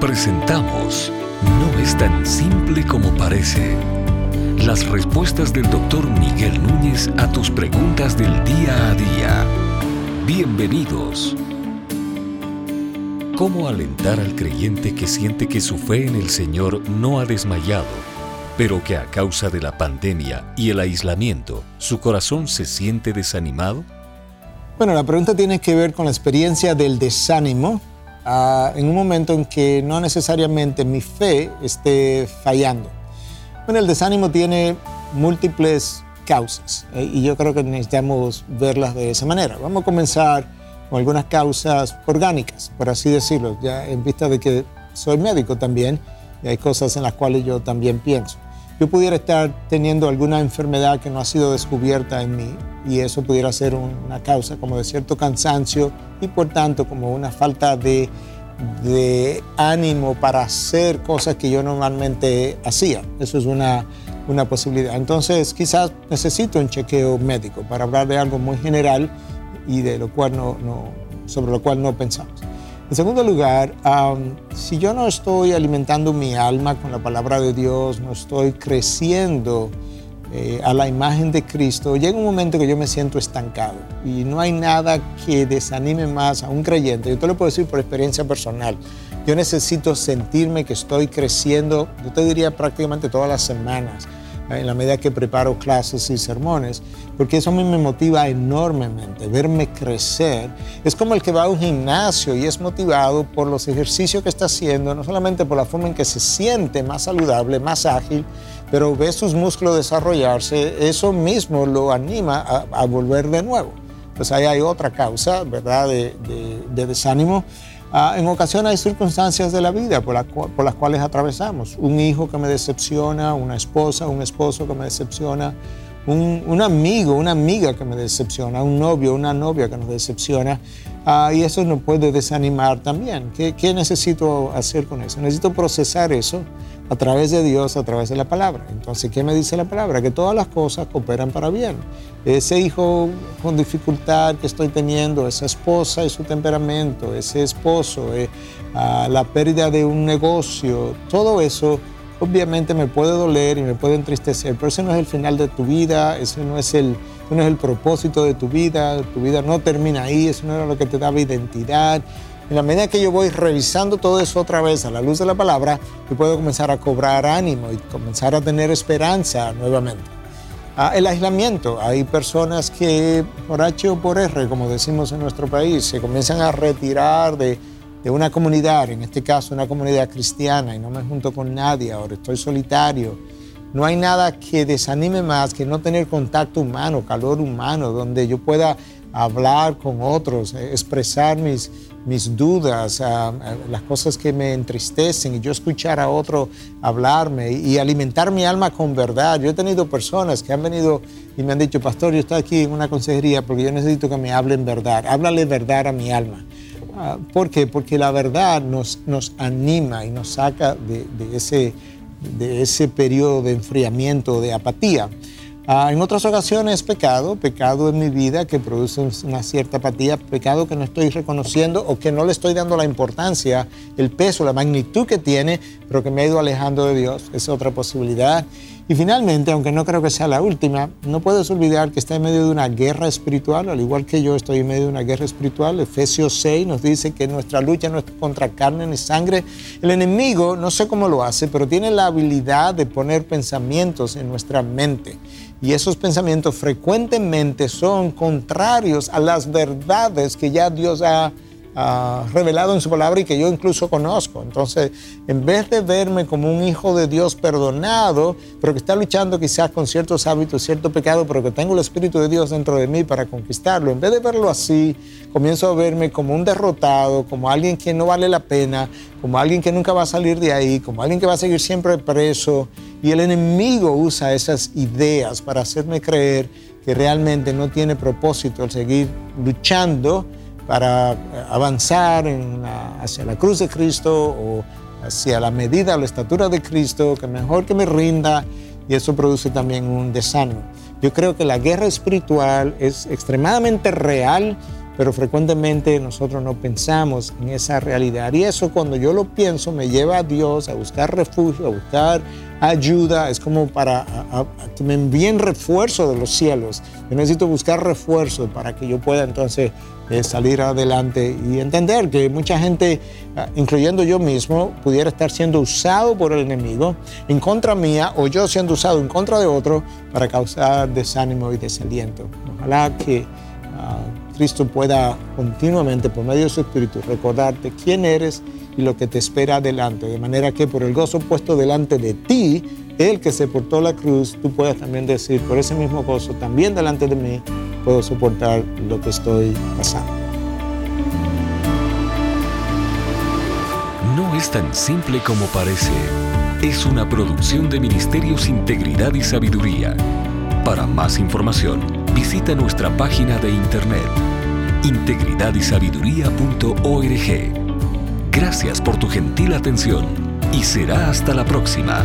Presentamos No es tan simple como parece. Las respuestas del doctor Miguel Núñez a tus preguntas del día a día. Bienvenidos. ¿Cómo alentar al creyente que siente que su fe en el Señor no ha desmayado, pero que a causa de la pandemia y el aislamiento su corazón se siente desanimado? Bueno, la pregunta tiene que ver con la experiencia del desánimo Ah, en un momento en que no necesariamente mi fe esté fallando. Bueno, el desánimo tiene múltiples causas eh, y yo creo que necesitamos verlas de esa manera. Vamos a comenzar con algunas causas orgánicas, por así decirlo, ya en vista de que soy médico también y hay cosas en las cuales yo también pienso yo pudiera estar teniendo alguna enfermedad que no ha sido descubierta en mí y eso pudiera ser una causa como de cierto cansancio y por tanto como una falta de, ánimo para hacer cosas que yo normalmente hacía. Eso es una, posibilidad. Entonces quizás necesito un chequeo médico para hablar de algo muy general y de lo cual no sobre lo cual no pensamos. En segundo lugar, si yo no estoy alimentando mi alma con la palabra de Dios, no estoy creciendo eh, a la imagen de Cristo, llega un momento que yo me siento estancado y no hay nada que desanime más a un creyente. Yo te lo puedo decir por experiencia personal. Yo necesito sentirme que estoy creciendo, yo te diría prácticamente todas las semanas en la medida que preparo clases y sermones, porque eso a mí me motiva enormemente, verme crecer. Es como el que va a un gimnasio y es motivado por los ejercicios que está haciendo, no solamente por la forma en que se siente más saludable, más ágil, pero ve sus músculos desarrollarse, eso mismo lo anima a, volver de nuevo. Pues ahí hay otra causa, ¿verdad?, de, de desánimo. Ah, en ocasiones hay circunstancias de la vida por, las cuales atravesamos. Un hijo que me decepciona, una esposa, un esposo que me decepciona, un, amigo, una amiga que me decepciona, un novio, una novia que nos decepciona. Ah, y eso nos puede desanimar también. ¿Qué, ¿Qué, necesito hacer con eso? Necesito procesar eso a través de Dios, a través de la palabra. Entonces, ¿qué me dice la palabra? Que todas las cosas cooperan para bien. Ese hijo con dificultad que estoy teniendo, esa esposa y su temperamento, ese esposo, eh, ah, la pérdida de un negocio, todo eso obviamente me puede doler y me puede entristecer, pero ese no es el final de tu vida, ese no es el, no es el propósito de tu vida, tu vida no termina ahí, eso no era lo que te daba identidad. En la medida que yo voy revisando todo eso otra vez a la luz de la palabra, yo puedo comenzar a cobrar ánimo y comenzar a tener esperanza nuevamente. Ah, el aislamiento. Hay personas que por H o por R, como decimos en nuestro país, se comienzan a retirar de, de una comunidad, en este caso una comunidad cristiana, y no me junto con nadie, ahora estoy solitario. No hay nada que desanime más que no tener contacto humano, calor humano, donde yo pueda hablar con otros, eh, expresar mis, mis dudas, las cosas que me entristecen y yo escuchar a otro hablarme y alimentar mi alma con verdad. Yo he tenido personas que han venido y me han dicho, pastor, yo estoy aquí en una consejería porque yo necesito que me hablen verdad. Háblale verdad a mi alma. Ah, ¿Por qué? Porque la verdad nos, nos anima y nos saca de ese, de ese periodo de enfriamiento, de apatía. Ah, en otras ocasiones pecado, pecado en mi vida que produce una cierta apatía, pecado que no estoy reconociendo o que no le estoy dando la importancia, el peso, la magnitud que tiene, pero que me ha ido alejando de Dios. Es otra posibilidad. Y finalmente, aunque no creo que sea la última, no puedes olvidar que está en medio de una guerra espiritual, al igual que yo estoy en medio de una guerra espiritual. Efesios 6 nos dice que nuestra lucha no es contra carne ni sangre. El enemigo, no sé cómo lo hace, pero tiene la habilidad de poner pensamientos en nuestra mente y esos pensamientos frecuentemente son contrarios a las verdades que ya Dios ha revelado en su palabra y que yo incluso conozco. Entonces, en vez de verme como un hijo de Dios perdonado, pero que está luchando quizás con ciertos hábitos, cierto pecado, pero que tengo el Espíritu de Dios dentro de mí para conquistarlo, en vez de verlo así, comienzo a verme como un derrotado, como alguien que no vale la pena, como alguien que nunca va a salir de ahí, como alguien que va a seguir siempre preso. Y el enemigo usa esas ideas para hacerme creer que realmente no tiene propósito el seguir luchando para eh, avanzar hacia la cruz de Cristo o hacia la medida la estatura de Cristo, que mejor que me rinda, y eso produce también un desánimo. Yo creo que la guerra espiritual es extremadamente real pero frecuentemente nosotros no pensamos en esa realidad. Y eso cuando yo lo pienso me lleva a Dios a buscar refugio, a buscar ayuda, es como para que me envíen refuerzo de los cielos. Yo necesito buscar refuerzo para que yo pueda entonces eh, salir adelante y entender que mucha gente, ah, incluyendo yo mismo, pudiera estar siendo usado por el enemigo en contra mía o yo siendo usado en contra de otro para causar desánimo y desaliento. Ojalá que ah, Cristo pueda continuamente, por medio de su Espíritu, recordarte quién eres y lo que te espera adelante, de manera que por el gozo puesto delante de ti, el que se portó la cruz, tú puedas también decir, por ese mismo gozo, también delante de mí, puedo soportar lo que estoy pasando. No es tan simple como parece. Es una producción de Ministerios Integridad y Sabiduría. Para más información, visita nuestra página de internet integridadysabiduría.org. Gracias por tu gentil atención y será hasta la próxima.